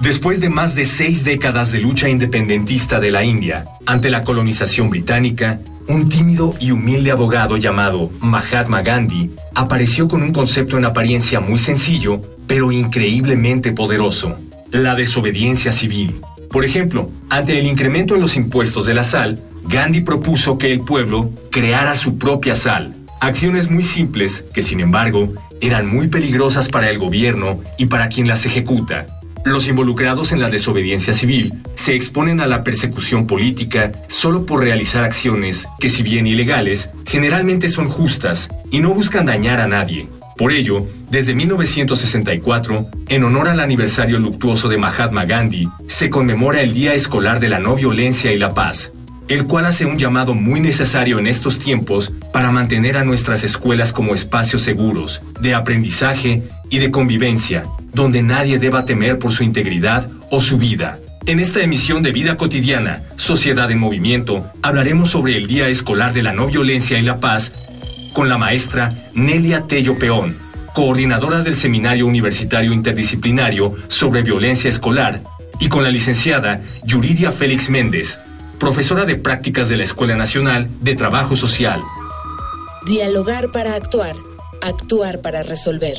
Después de más de seis décadas de lucha independentista de la India ante la colonización británica, un tímido y humilde abogado llamado Mahatma Gandhi apareció con un concepto en apariencia muy sencillo, pero increíblemente poderoso, la desobediencia civil. Por ejemplo, ante el incremento en los impuestos de la sal, Gandhi propuso que el pueblo creara su propia sal, acciones muy simples que, sin embargo, eran muy peligrosas para el gobierno y para quien las ejecuta. Los involucrados en la desobediencia civil se exponen a la persecución política solo por realizar acciones que, si bien ilegales, generalmente son justas y no buscan dañar a nadie. Por ello, desde 1964, en honor al aniversario luctuoso de Mahatma Gandhi, se conmemora el Día Escolar de la No Violencia y la Paz, el cual hace un llamado muy necesario en estos tiempos para mantener a nuestras escuelas como espacios seguros, de aprendizaje y de convivencia, donde nadie deba temer por su integridad o su vida. En esta emisión de Vida Cotidiana, Sociedad en Movimiento, hablaremos sobre el Día Escolar de la No Violencia y la Paz con la maestra Nelia Tello Peón, coordinadora del Seminario Universitario Interdisciplinario sobre Violencia Escolar, y con la licenciada Yuridia Félix Méndez, profesora de prácticas de la Escuela Nacional de Trabajo Social. Dialogar para actuar, actuar para resolver.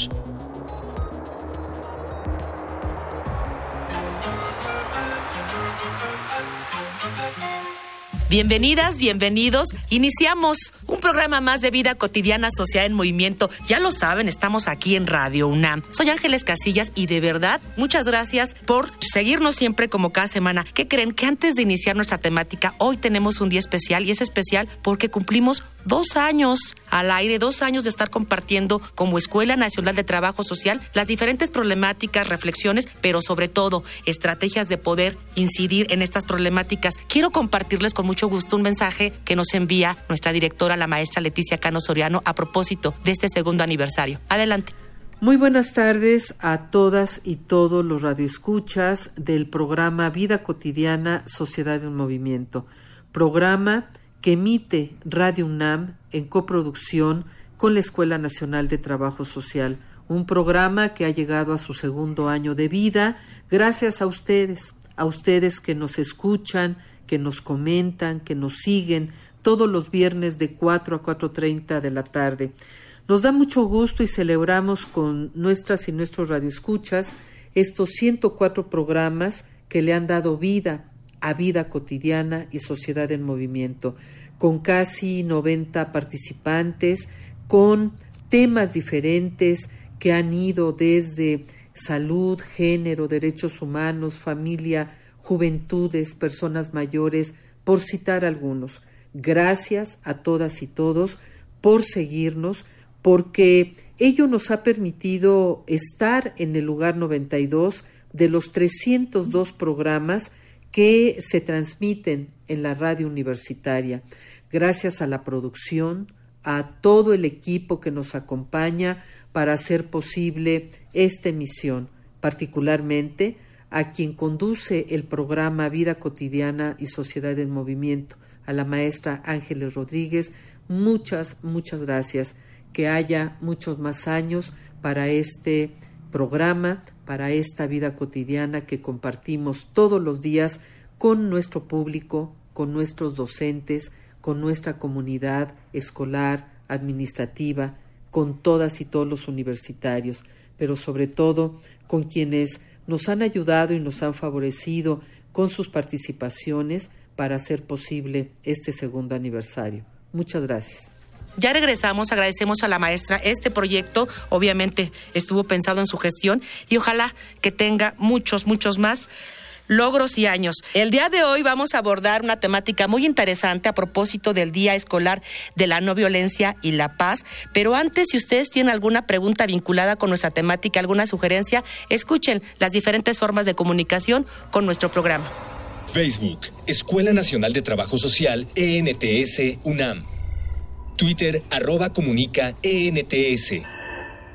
Bienvenidas, bienvenidos. Iniciamos un programa más de vida cotidiana social en movimiento. Ya lo saben, estamos aquí en Radio UNAM. Soy Ángeles Casillas y de verdad, muchas gracias por seguirnos siempre como cada semana. ¿Qué creen? Que antes de iniciar nuestra temática, hoy tenemos un día especial y es especial porque cumplimos dos años al aire, dos años de estar compartiendo como Escuela Nacional de Trabajo Social las diferentes problemáticas, reflexiones, pero sobre todo estrategias de poder incidir en estas problemáticas. Quiero compartirles con mucho gusto un mensaje que nos envía nuestra directora, la maestra Leticia Cano Soriano, a propósito de este segundo aniversario. Adelante. Muy buenas tardes a todas y todos los radioescuchas del programa Vida Cotidiana Sociedad en Movimiento, programa que emite Radio UNAM en coproducción con la Escuela Nacional de Trabajo Social, un programa que ha llegado a su segundo año de vida gracias a ustedes, a ustedes que nos escuchan, que nos comentan, que nos siguen todos los viernes de 4 a 4.30 de la tarde. Nos da mucho gusto y celebramos con nuestras y nuestros radioescuchas estos 104 programas que le han dado vida a vida cotidiana y sociedad en movimiento, con casi 90 participantes, con temas diferentes que han ido desde salud, género, derechos humanos, familia, juventudes, personas mayores, por citar algunos. Gracias a todas y todos por seguirnos, porque ello nos ha permitido estar en el lugar 92 de los 302 programas que se transmiten en la radio universitaria. Gracias a la producción, a todo el equipo que nos acompaña para hacer posible esta emisión, particularmente a quien conduce el programa Vida Cotidiana y Sociedad en Movimiento, a la maestra Ángeles Rodríguez. Muchas, muchas gracias. Que haya muchos más años para este programa, para esta vida cotidiana que compartimos todos los días con nuestro público, con nuestros docentes, con nuestra comunidad escolar, administrativa, con todas y todos los universitarios, pero sobre todo con quienes nos han ayudado y nos han favorecido con sus participaciones para hacer posible este segundo aniversario. Muchas gracias. Ya regresamos, agradecemos a la maestra. Este proyecto obviamente estuvo pensado en su gestión y ojalá que tenga muchos, muchos más. Logros y años. El día de hoy vamos a abordar una temática muy interesante a propósito del Día Escolar de la No Violencia y la Paz. Pero antes, si ustedes tienen alguna pregunta vinculada con nuestra temática, alguna sugerencia, escuchen las diferentes formas de comunicación con nuestro programa. Facebook, Escuela Nacional de Trabajo Social, ENTS, UNAM. Twitter, arroba comunica, ENTS.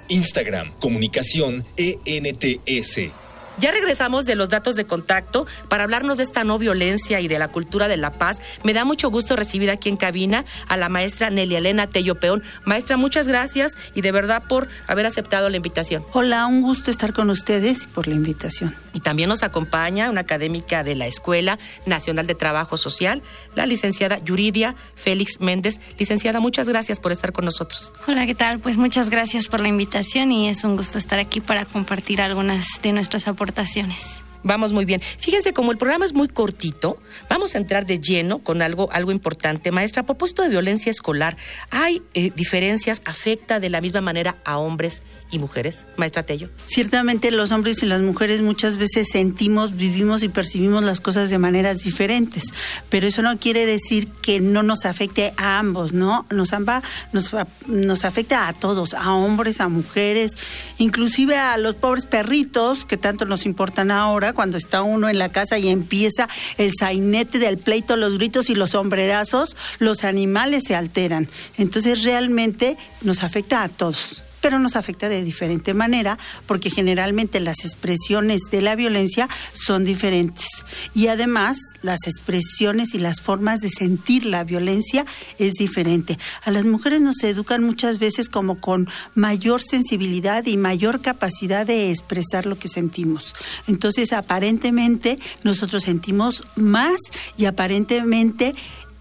Instagram, comunicación, ENTS. Ya regresamos de los datos de contacto para hablarnos de esta no violencia y de la cultura de la paz. Me da mucho gusto recibir aquí en cabina a la maestra Nelly Elena Tello Peón. Maestra, muchas gracias y de verdad por haber aceptado la invitación. Hola, un gusto estar con ustedes y por la invitación. Y también nos acompaña una académica de la Escuela Nacional de Trabajo Social, la licenciada Yuridia Félix Méndez. Licenciada, muchas gracias por estar con nosotros. Hola, ¿qué tal? Pues muchas gracias por la invitación y es un gusto estar aquí para compartir algunas de nuestras aportaciones aportaciones. Vamos muy bien. Fíjense, como el programa es muy cortito, vamos a entrar de lleno con algo, algo importante. Maestra, a propósito de violencia escolar, ¿hay eh, diferencias? ¿Afecta de la misma manera a hombres y mujeres? Maestra Tello. Ciertamente los hombres y las mujeres muchas veces sentimos, vivimos y percibimos las cosas de maneras diferentes, pero eso no quiere decir que no nos afecte a ambos, ¿no? Nos, amba, nos, nos afecta a todos, a hombres, a mujeres, inclusive a los pobres perritos que tanto nos importan ahora cuando está uno en la casa y empieza el sainete del pleito, los gritos y los sombrerazos, los animales se alteran. Entonces realmente nos afecta a todos pero nos afecta de diferente manera porque generalmente las expresiones de la violencia son diferentes y además las expresiones y las formas de sentir la violencia es diferente. A las mujeres nos educan muchas veces como con mayor sensibilidad y mayor capacidad de expresar lo que sentimos. Entonces aparentemente nosotros sentimos más y aparentemente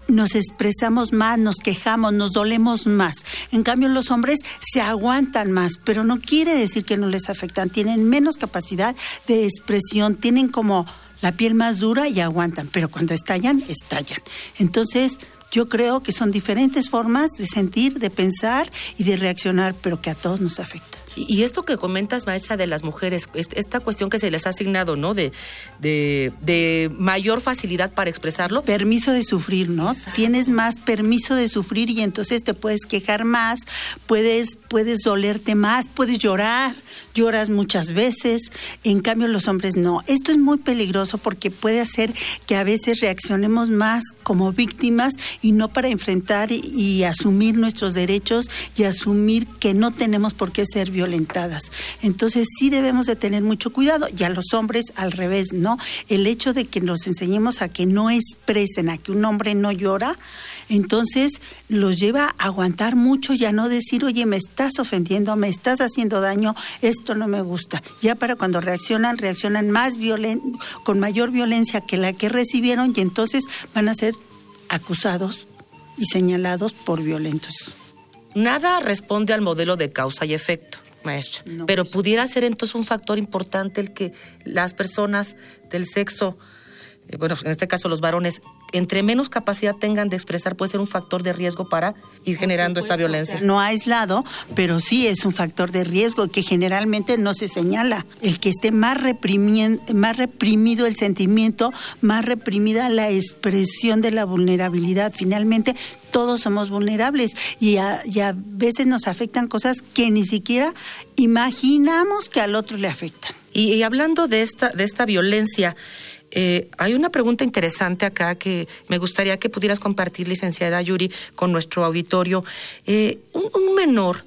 nos expresamos más, nos quejamos, nos dolemos más. En cambio, los hombres se aguantan más, pero no quiere decir que no les afectan. Tienen menos capacidad de expresión, tienen como la piel más dura y aguantan, pero cuando estallan, estallan. Entonces, yo creo que son diferentes formas de sentir, de pensar y de reaccionar, pero que a todos nos afecta. Y esto que comentas, maestra, de las mujeres, esta cuestión que se les ha asignado, ¿no? De, de, mayor facilidad para expresarlo. Permiso de sufrir, ¿no? Tienes más permiso de sufrir y entonces te puedes quejar más, puedes, puedes dolerte más, puedes llorar, lloras muchas veces. En cambio, los hombres no. Esto es muy peligroso porque puede hacer que a veces reaccionemos más como víctimas y no para enfrentar y, y asumir nuestros derechos y asumir que no tenemos por qué ser violentadas. Entonces sí debemos de tener mucho cuidado y a los hombres al revés, ¿no? El hecho de que nos enseñemos a que no expresen, a que un hombre no llora, entonces los lleva a aguantar mucho y a no decir, oye, me estás ofendiendo, me estás haciendo daño, esto no me gusta. Ya para cuando reaccionan, reaccionan más violen con mayor violencia que la que recibieron y entonces van a ser acusados y señalados por violentos. Nada responde al modelo de causa y efecto maestra. Pero pues. pudiera ser entonces un factor importante el que las personas del sexo, eh, bueno, en este caso los varones, entre menos capacidad tengan de expresar, puede ser un factor de riesgo para ir generando esta violencia. no aislado, pero sí es un factor de riesgo que generalmente no se señala. El que esté más, más reprimido el sentimiento, más reprimida la expresión de la vulnerabilidad. Finalmente, todos somos vulnerables y a, y a veces nos afectan cosas que ni siquiera imaginamos que al otro le afectan. Y, y hablando de esta, de esta violencia, eh, hay una pregunta interesante acá que me gustaría que pudieras compartir, licenciada Yuri, con nuestro auditorio. Eh, un menor,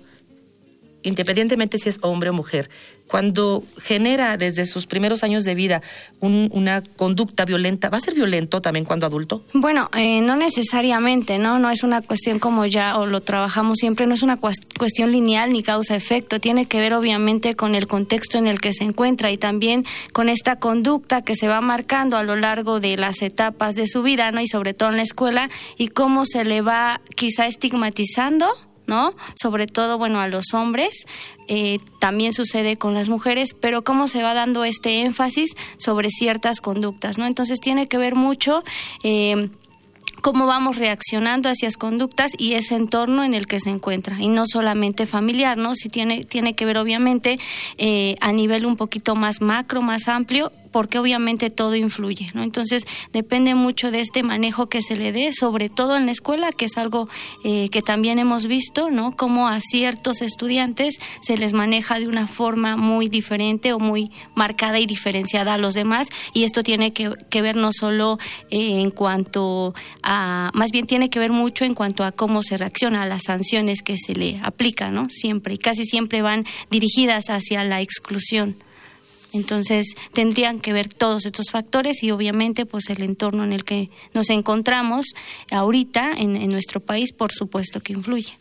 independientemente si es hombre o mujer, cuando genera desde sus primeros años de vida una conducta violenta, ¿va a ser violento también cuando adulto? Bueno, eh, no necesariamente, ¿no? No es una cuestión como ya o lo trabajamos siempre, no es una cuestión lineal ni causa-efecto, tiene que ver obviamente con el contexto en el que se encuentra y también con esta conducta que se va marcando a lo largo de las etapas de su vida, ¿no? Y sobre todo en la escuela y cómo se le va quizá estigmatizando ¿no? Sobre todo, bueno, a los hombres, eh, también sucede con las mujeres, pero cómo se va dando este énfasis sobre ciertas conductas, ¿no? Entonces tiene que ver mucho eh, cómo vamos reaccionando hacia las conductas y ese entorno en el que se encuentra y no solamente familiar no si tiene tiene que ver obviamente eh, a nivel un poquito más macro más amplio porque obviamente todo influye, ¿no? Entonces depende mucho de este manejo que se le dé, sobre todo en la escuela, que es algo eh, que también hemos visto, ¿no? Como a ciertos estudiantes se les maneja de una forma muy diferente o muy marcada y diferenciada a los demás, y esto tiene que, ver no solo eh, en cuanto a, más bien tiene que ver mucho en cuanto a cómo se reacciona a las sanciones que se le aplican, ¿no? Siempre, y casi siempre van dirigidas hacia la exclusión. Entonces tendrían que ver todos estos factores y obviamente pues el entorno en el que nos encontramos ahorita en, nuestro país por supuesto que influye.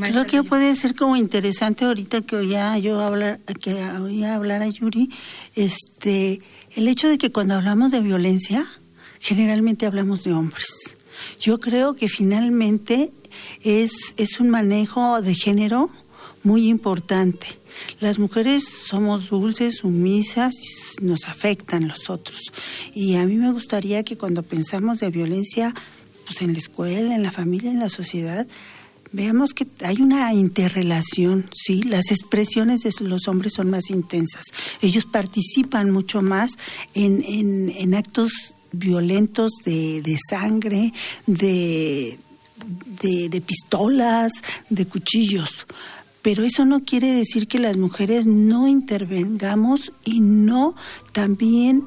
Creo que puede ser como interesante ahorita que oía yo hablar, que oía hablar a Yuri, este, el hecho de que cuando hablamos de violencia, generalmente hablamos de hombres. Yo creo que finalmente es, es un manejo de género muy importante. Las mujeres somos dulces, sumisas, nos afectan los otros. Y a mí me gustaría que cuando pensamos de violencia, pues en la escuela, en la familia, en la sociedad, veamos que hay una interrelación, ¿sí? Las expresiones de los hombres son más intensas. Ellos participan mucho más en, en, actos violentos de, de sangre, de, de pistolas, de cuchillos pero eso no quiere decir que las mujeres no intervengamos y no también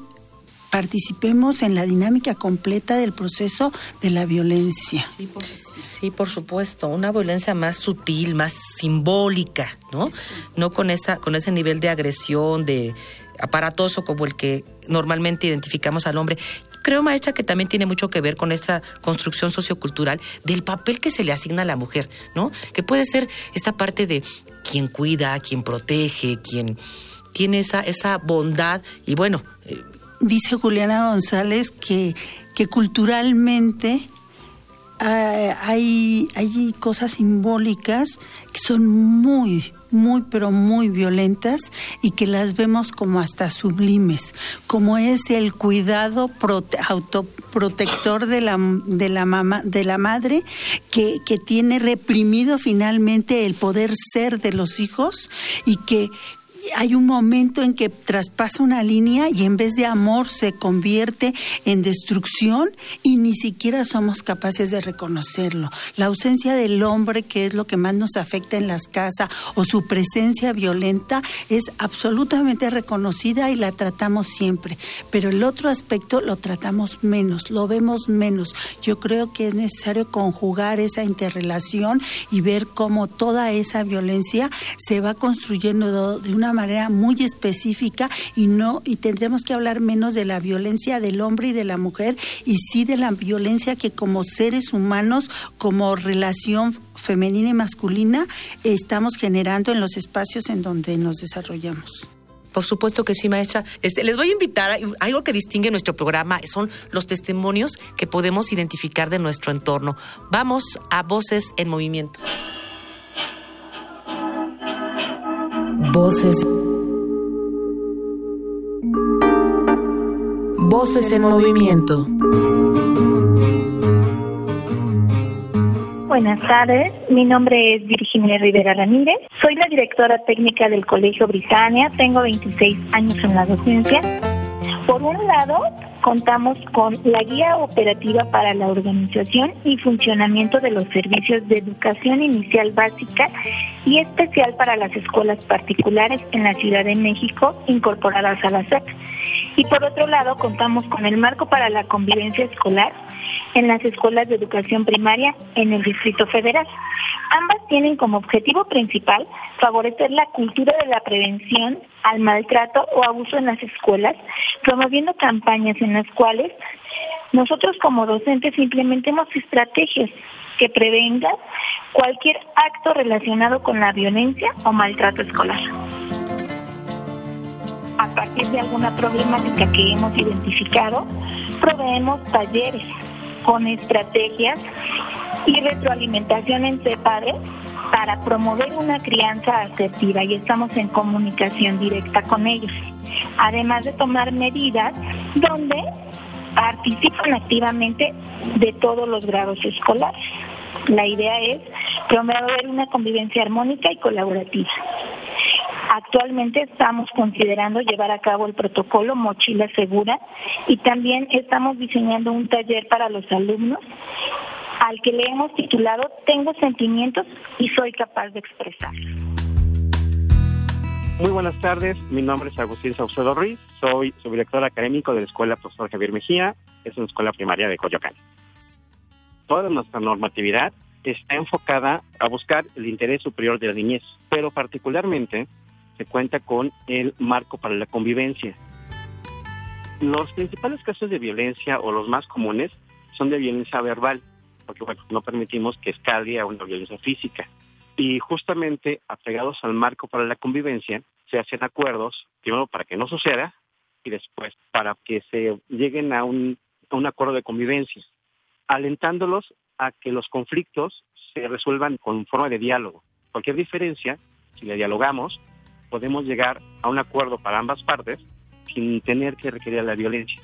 participemos en la dinámica completa del proceso de la violencia. Sí, por, supuesto, una violencia más sutil, más simbólica, ¿no? No con esa con ese nivel de agresión, de aparatoso como el que normalmente identificamos al hombre creo, maestra, que también tiene mucho que ver con esta construcción sociocultural del papel que se le asigna a la mujer, ¿no? Que puede ser esta parte de quien cuida, quien protege, quien tiene esa, esa bondad y bueno. Eh, Dice Juliana González que, que culturalmente ah, hay, hay cosas simbólicas que son muy, muy, pero muy violentas y que las vemos como hasta sublimes, como es el cuidado autoprotector de la, de la, de la madre que, que tiene reprimido finalmente el poder ser de los hijos y que hay un momento en que traspasa una línea y en vez de amor se convierte en destrucción y ni siquiera somos capaces de reconocerlo. La ausencia del hombre, que es lo que más nos afecta en las casas, o su presencia violenta, es absolutamente reconocida y la tratamos siempre. Pero el otro aspecto lo tratamos menos, lo vemos menos. Yo creo que es necesario conjugar esa interrelación y ver cómo toda esa violencia se va construyendo de una manera muy específica y no y tendremos que hablar menos de la violencia del hombre y de la mujer y sí de la violencia que como seres humanos, como relación femenina y masculina estamos generando en los espacios en donde nos desarrollamos. Por supuesto que sí, maestra. Este, les voy a invitar, a, algo que distingue nuestro programa son los testimonios que podemos identificar de nuestro entorno. Vamos a Voces en Movimiento. Voces. Voces en movimiento. Buenas tardes, mi nombre es Virginia Rivera Ramírez, soy la directora técnica del Colegio Britannia, tengo 26 años en la docencia. Por un lado, contamos con la guía operativa para la organización y funcionamiento de los servicios de educación inicial básica y especial para las escuelas particulares en la Ciudad de México incorporadas a la SEP. Y por otro lado, contamos con el marco para la convivencia escolar en las escuelas de educación primaria en el Distrito Federal. Ambas tienen como objetivo principal favorecer la cultura de la prevención al maltrato o abuso en las escuelas, promoviendo campañas en las cuales nosotros como docentes implementemos estrategias que prevengan cualquier acto relacionado con la violencia o maltrato escolar. A partir de alguna problemática que hemos identificado, proveemos talleres con estrategias y retroalimentación entre padres para promover una crianza asertiva y estamos en comunicación directa con ellos. Además de tomar medidas donde participan activamente de todos los grados escolares. La idea es promover una convivencia armónica y colaborativa. Actualmente estamos considerando llevar a cabo el protocolo Mochila Segura y también estamos diseñando un taller para los alumnos al que le hemos titulado Tengo sentimientos y soy capaz de expresar. Muy buenas tardes, mi nombre es Agustín Saucedo Ruiz, soy subdirector académico de la Escuela Profesor Javier Mejía, es una escuela primaria de Coyoacán. Toda nuestra normatividad está enfocada a buscar el interés superior de la niñez, pero particularmente se cuenta con el marco para la convivencia. Los principales casos de violencia o los más comunes son de violencia verbal, porque bueno, no permitimos que escale a una violencia física. Y justamente apegados al marco para la convivencia, se hacen acuerdos, primero para que no suceda y después para que se lleguen a un, a un acuerdo de convivencia, alentándolos a que los conflictos se resuelvan con forma de diálogo. Cualquier diferencia, si le dialogamos, podemos llegar a un acuerdo para ambas partes sin tener que requerir la violencia.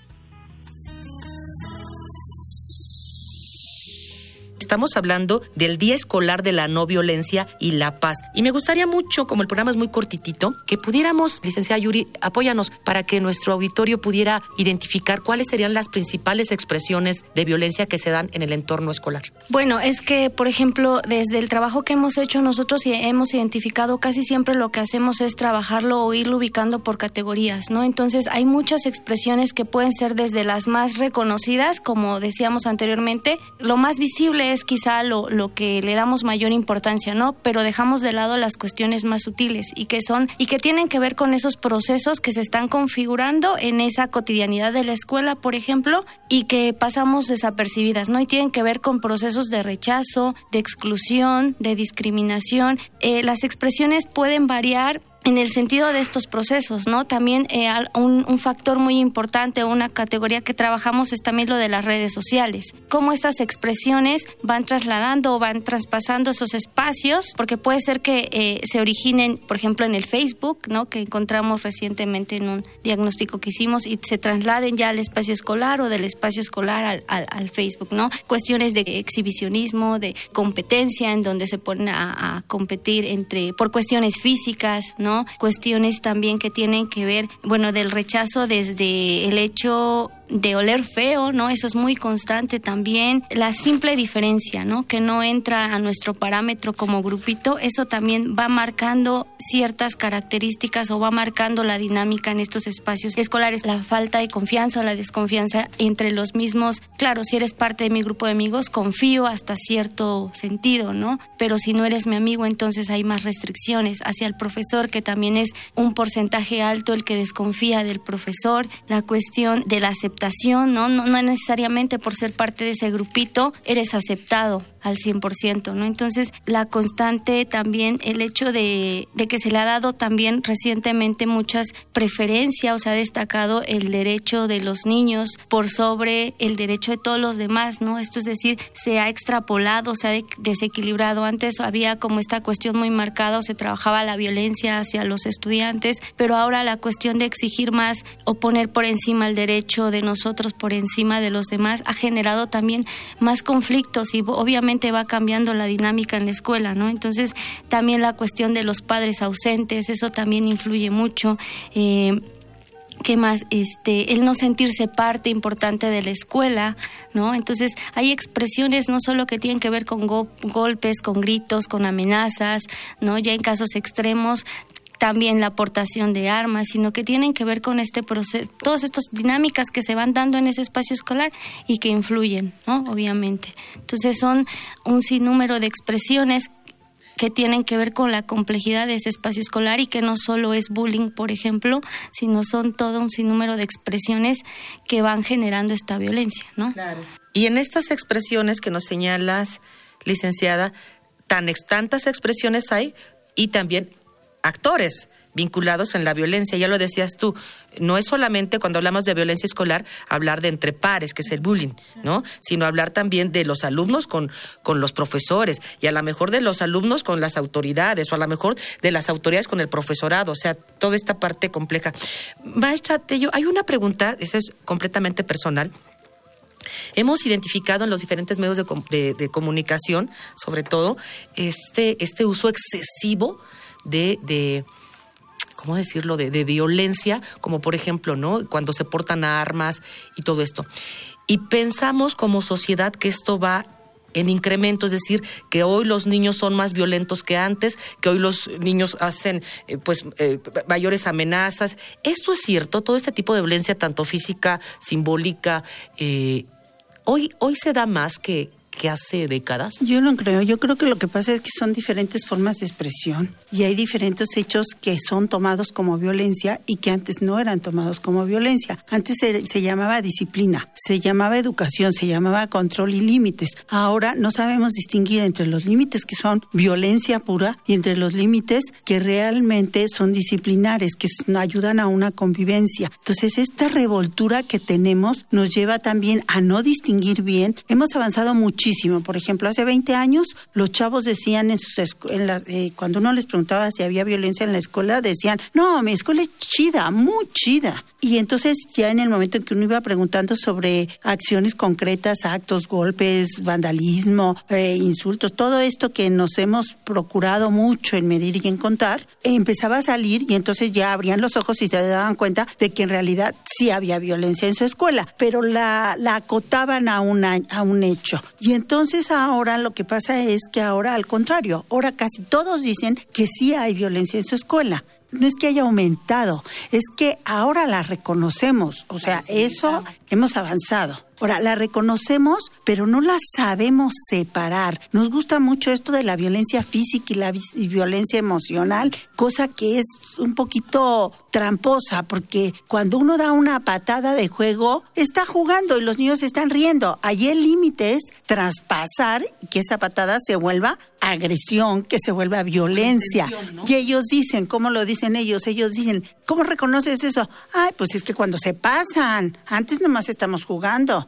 Estamos hablando del Día Escolar de la No Violencia y la Paz. Y me gustaría mucho, como el programa es muy cortitito, que pudiéramos, licenciada Yuri, apóyanos para que nuestro auditorio pudiera identificar cuáles serían las principales expresiones de violencia que se dan en el entorno escolar. Bueno, es que, por ejemplo, desde el trabajo que hemos hecho nosotros hemos identificado, casi siempre lo que hacemos es trabajarlo o irlo ubicando por categorías, ¿no? Entonces, hay muchas expresiones que pueden ser desde las más reconocidas, como decíamos anteriormente, lo más visible es quizá lo, lo que le damos mayor importancia, ¿no? Pero dejamos de lado las cuestiones más sutiles y que son y que tienen que ver con esos procesos que se están configurando en esa cotidianidad de la escuela, por ejemplo, y que pasamos desapercibidas, ¿no? Y tienen que ver con procesos de rechazo, de exclusión, de discriminación. Eh, las expresiones pueden variar en el sentido de estos procesos, ¿no? También eh, un, factor muy importante, una categoría que trabajamos es también lo de las redes sociales. Cómo estas expresiones van trasladando o van traspasando esos espacios, porque puede ser que eh, se originen, por ejemplo, en el Facebook, ¿no? Que encontramos recientemente en un diagnóstico que hicimos y se trasladen ya al espacio escolar o del espacio escolar al, al, al Facebook, ¿no? Cuestiones de exhibicionismo, de competencia, en donde se ponen a, a competir entre, por cuestiones físicas, ¿no? Cuestiones también que tienen que ver, bueno, del rechazo desde el hecho de oler feo, ¿no? Eso es muy constante también. La simple diferencia, ¿no? Que no entra a nuestro parámetro como grupito, eso también va marcando ciertas características o va marcando la dinámica en estos espacios escolares. La falta de confianza o la desconfianza entre los mismos. Claro, si eres parte de mi grupo de amigos, confío hasta cierto sentido, ¿no? Pero si no eres mi amigo, entonces hay más restricciones hacia el profesor, que también es un porcentaje alto el que desconfía del profesor. La cuestión de la aceptación, ¿no? No, no necesariamente por ser parte de ese grupito eres aceptado al 100%, ¿no? Entonces, la constante también, el hecho de, de que se le ha dado también recientemente muchas preferencias, o sea, ha destacado el derecho de los niños por sobre el derecho de todos los demás, ¿no? Esto es decir, se ha extrapolado, se ha desequilibrado. Antes había como esta cuestión muy marcada, se trabajaba la violencia hacia los estudiantes, pero ahora la cuestión de exigir más o poner por encima el derecho de nosotros por encima de los demás ha generado también más conflictos y obviamente va cambiando la dinámica en la escuela, ¿no? Entonces, también la cuestión de los padres ausentes, eso también influye mucho. Eh, ¿Qué más? Este, el no sentirse parte importante de la escuela, ¿no? Entonces, hay expresiones no solo que tienen que ver con go golpes, con gritos, con amenazas, ¿no? Ya en casos extremos, también la aportación de armas, sino que tienen que ver con este proceso, todas estas dinámicas que se van dando en ese espacio escolar y que influyen, ¿no? Obviamente. Entonces, son un sinnúmero de expresiones que tienen que ver con la complejidad de ese espacio escolar y que no solo es bullying, por ejemplo, sino son todo un sinnúmero de expresiones que van generando esta violencia, ¿no? Claro. Y en estas expresiones que nos señalas, licenciada, tan tantas expresiones hay y también actores vinculados en la violencia. Ya lo decías tú, no es solamente cuando hablamos de violencia escolar hablar de entre pares, que es el bullying, ¿no? Sino hablar también de los alumnos con, con los profesores y a lo mejor de los alumnos con las autoridades o a lo mejor de las autoridades con el profesorado, o sea, toda esta parte compleja. Maestra Tello, hay una pregunta, esa es completamente personal. Hemos identificado en los diferentes medios de, de, comunicación, sobre todo, este, este uso excesivo de, de ¿cómo decirlo?, de, de violencia, como por ejemplo, ¿no? Cuando se portan armas y todo esto. Y pensamos como sociedad que esto va en incremento, es decir, que hoy los niños son más violentos que antes, que hoy los niños hacen eh, pues eh, mayores amenazas. ¿Esto es cierto? Todo este tipo de violencia, tanto física, simbólica, eh, hoy, hoy se da más que, que hace décadas? Yo no creo, yo creo que lo que pasa es que son diferentes formas de expresión y hay diferentes hechos que son tomados como violencia y que antes no eran tomados como violencia. Antes se, se llamaba disciplina, se llamaba educación, se llamaba control y límites. Ahora no sabemos distinguir entre los límites que son violencia pura y entre los límites que realmente son disciplinares, que ayudan a una convivencia. Entonces, esta revoltura que tenemos nos lleva también a no distinguir bien. Hemos avanzado muchísimo por ejemplo, hace 20 años los chavos decían en sus en eh, cuando uno les preguntaba si había violencia en la escuela, decían, no, mi escuela es chida, muy chida. Y entonces ya en el momento en que uno iba preguntando sobre acciones concretas, actos, golpes, vandalismo, eh, insultos, todo esto que nos hemos procurado mucho en medir y en contar, empezaba a salir y entonces ya abrían los ojos y se daban cuenta de que en realidad sí había violencia en su escuela, pero la, la acotaban a, una, a un hecho. Y entonces ahora lo que pasa es que ahora al contrario, ahora casi todos dicen que sí hay violencia en su escuela no es que haya aumentado, es que ahora la reconocemos. O sea, eso hemos avanzado. Ahora, la reconocemos, pero no la sabemos separar. Nos gusta mucho esto de la violencia física y la violencia emocional, cosa que es un poquito tramposa, porque cuando uno da una patada de juego, está jugando y los niños están riendo. Allí el límite es traspasar que esa patada se vuelva agresión, que se vuelva violencia. Y ellos dicen, ¿cómo lo dicen ellos? Ellos dicen, ¿cómo reconoces eso? Ay, pues es que cuando se pasan, antes nomás estamos jugando.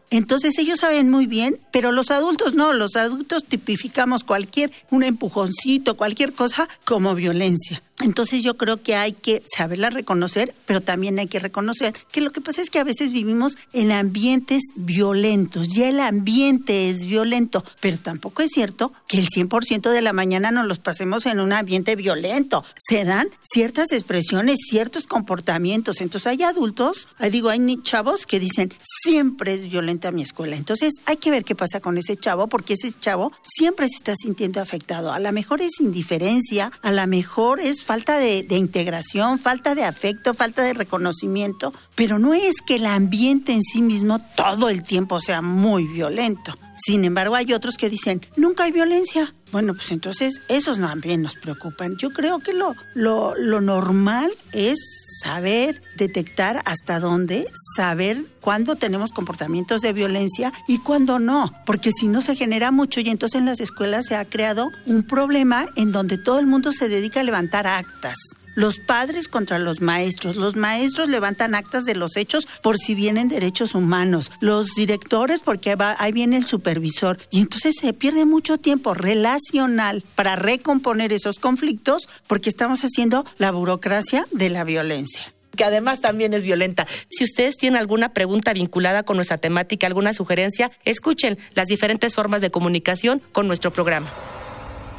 Entonces ellos saben muy bien, pero los adultos no, los adultos tipificamos cualquier, un empujoncito, cualquier cosa como violencia. Entonces yo creo que hay que saberla reconocer, pero también hay que reconocer que lo que pasa es que a veces vivimos en ambientes violentos, ya el ambiente es violento, pero tampoco es cierto que el 100% de la mañana nos los pasemos en un ambiente violento. Se dan ciertas expresiones, ciertos comportamientos. Entonces hay adultos, digo, hay chavos que dicen, siempre es violento a mi escuela. Entonces hay que ver qué pasa con ese chavo, porque ese chavo siempre se está sintiendo afectado. A lo mejor es indiferencia, a lo mejor es falta de, de integración, falta de afecto, falta de reconocimiento, pero no es que el ambiente en sí mismo todo el tiempo sea muy violento. Sin embargo, hay otros que dicen, nunca hay violencia. Bueno, pues entonces esos también nos preocupan. Yo creo que lo, lo, lo normal es saber detectar hasta dónde, saber cuándo tenemos comportamientos de violencia y cuándo no, porque si no se genera mucho y entonces en las escuelas se ha creado un problema en donde todo el mundo se dedica a levantar actas los padres contra los maestros. Los maestros levantan actas de los hechos por si vienen derechos humanos. Los directores porque va, ahí viene el supervisor. Y entonces se pierde mucho tiempo relacional para recomponer esos conflictos porque estamos haciendo la burocracia de la violencia que además también es violenta. Si ustedes tienen alguna pregunta vinculada con nuestra temática, alguna sugerencia, escuchen las diferentes formas de comunicación con nuestro programa.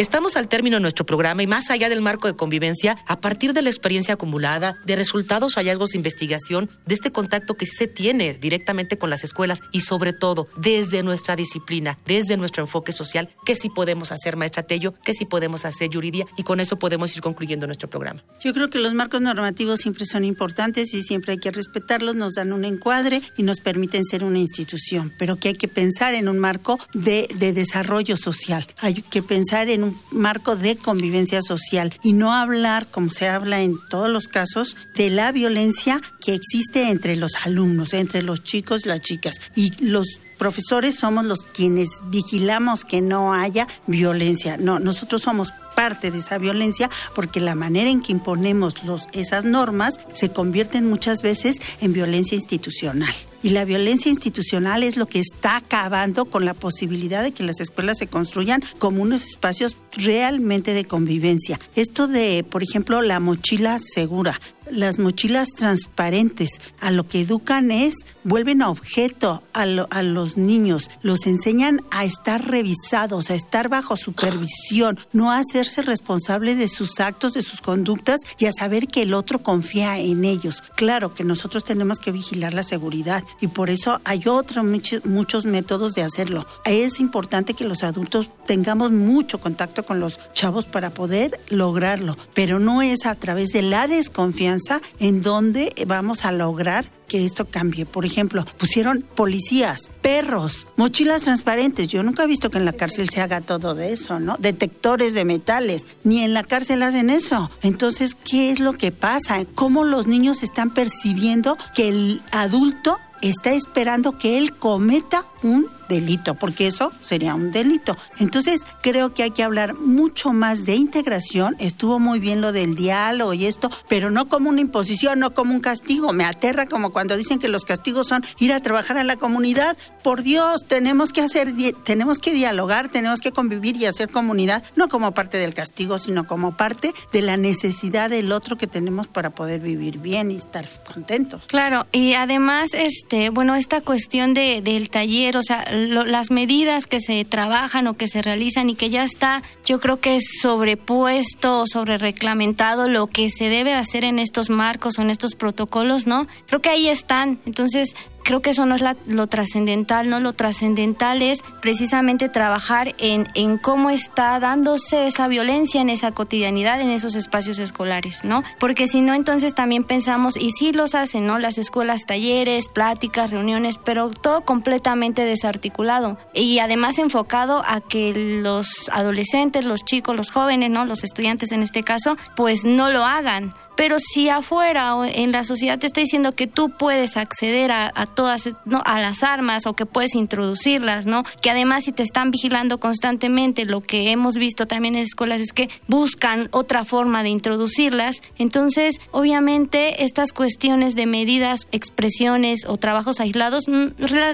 Estamos al término de nuestro programa y más allá del marco de convivencia, a partir de la experiencia acumulada, de resultados o hallazgos de investigación, de este contacto que se tiene directamente con las escuelas y sobre todo desde nuestra disciplina, desde nuestro enfoque social, que sí podemos hacer, maestra Tello, que sí podemos hacer, Yuridia, y con eso podemos ir concluyendo nuestro programa. Yo creo que los marcos normativos siempre son importantes y siempre hay que respetarlos, nos dan un encuadre y nos permiten ser una institución, pero que hay que pensar en un marco de, de desarrollo social, hay que pensar en un marco de convivencia social y no hablar, como se habla en todos los casos, de la violencia que existe entre los alumnos, entre los chicos y las chicas. Y los profesores somos los quienes vigilamos que no haya violencia. No, nosotros somos parte de esa violencia porque la manera en que imponemos los, esas normas se convierten muchas veces en violencia institucional. Y la violencia institucional es lo que está acabando con la posibilidad de que las escuelas se construyan como unos espacios realmente de convivencia. Esto de, por ejemplo, la mochila segura. las mochilas transparentes a lo que educan es, vuelven a objeto a, a los niños, los enseñan a estar revisados, a estar bajo supervisión, no a responsable de sus actos, de sus conductas y a saber que el otro confía en ellos. Claro que nosotros tenemos que vigilar la seguridad y por eso hay otros muchos, muchos métodos de hacerlo. Es importante que los adultos tengamos mucho contacto con los chavos para poder lograrlo, pero no es a través de la desconfianza en donde vamos a lograr que esto cambie. Por ejemplo, pusieron policías, perros, mochilas transparentes. Yo nunca he visto que en la cárcel se haga todo de eso, ¿no? Detectores de metales. Ni en la cárcel hacen eso. Entonces, ¿qué es lo que pasa? ¿Cómo los niños están percibiendo que el adulto está esperando que él cometa un delito, porque eso sería un delito. Entonces, creo que hay que hablar mucho más de integración. Estuvo muy bien lo del diálogo y esto, pero no como una imposición, no como un castigo. Me aterra como cuando dicen que los castigos son ir a trabajar en la comunidad. Por Dios, tenemos que hacer, tenemos que dialogar, tenemos que convivir y hacer comunidad, no como parte del castigo, sino como parte de la necesidad del otro que tenemos para poder vivir bien y estar contentos. Claro, y además, este, bueno, esta cuestión de, del taller, o sea, las medidas que se trabajan o que se realizan y que ya está, yo creo que es sobrepuesto o sobre reglamentado lo que se debe hacer en estos marcos o en estos protocolos, ¿no? Creo que ahí están. Entonces, creo que eso no es lo trascendental, ¿no? Lo trascendental es precisamente trabajar en, en cómo está dándose esa violencia en esa cotidianidad, en esos espacios escolares, ¿no? Porque si no, entonces también pensamos, y sí los hacen, ¿no? Las escuelas, talleres, pláticas, reuniones, pero todo completamente desarticulado y además enfocado a que los adolescentes, los chicos, los jóvenes, ¿no? Los estudiantes en este caso, pues no lo hagan pero si afuera o en la sociedad te está diciendo que tú puedes acceder a, todas, a las armas o que puedes introducirlas, ¿no? Que además si te están vigilando constantemente, lo que hemos visto también en escuelas es que buscan otra forma de introducirlas. Entonces, obviamente, estas cuestiones de medidas, expresiones o trabajos aislados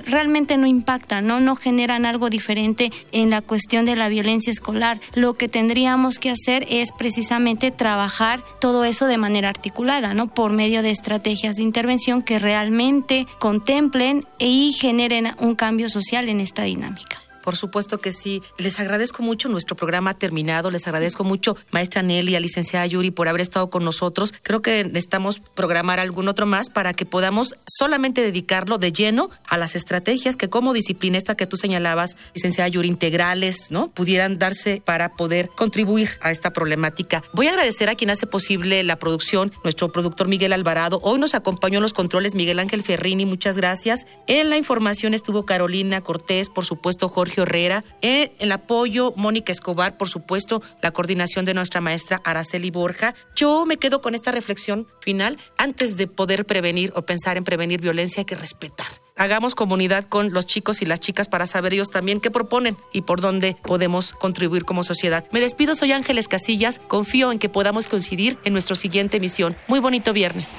realmente no impactan, ¿no? No generan algo diferente en la cuestión de la violencia escolar. Lo que tendríamos que hacer es precisamente trabajar todo eso de manera articulada, ¿no? Por medio de estrategias de intervención que realmente contemplen y generen un cambio social en esta dinámica. Por supuesto que sí. Les agradezco mucho. Nuestro programa terminado. Les agradezco mucho, maestra Nelly, a licenciada Yuri, por haber estado con nosotros. Creo que necesitamos programar algún otro más para que podamos solamente dedicarlo de lleno a las estrategias que como disciplina esta que tú señalabas, licenciada Yuri, integrales, ¿no? Pudieran darse para poder contribuir a esta problemática. Voy a agradecer a quien hace posible la producción, nuestro productor Miguel Alvarado. Hoy nos acompañó en los controles Miguel Ángel Ferrini. Muchas gracias. En la información estuvo Carolina Cortés, por supuesto Jorge Herrera, en el apoyo Mónica Escobar, por supuesto, la coordinación de nuestra maestra Araceli Borja. Yo me quedo con esta reflexión final. Antes de poder prevenir o pensar en prevenir violencia, hay que respetar hagamos comunidad con los chicos y las chicas para saber ellos también qué proponen y por dónde podemos contribuir como sociedad. Me despido, soy Ángeles Casillas, confío en que podamos coincidir en nuestra siguiente emisión. Muy bonito viernes.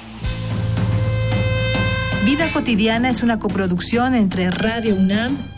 Vida cotidiana es una coproducción entre Radio UNAM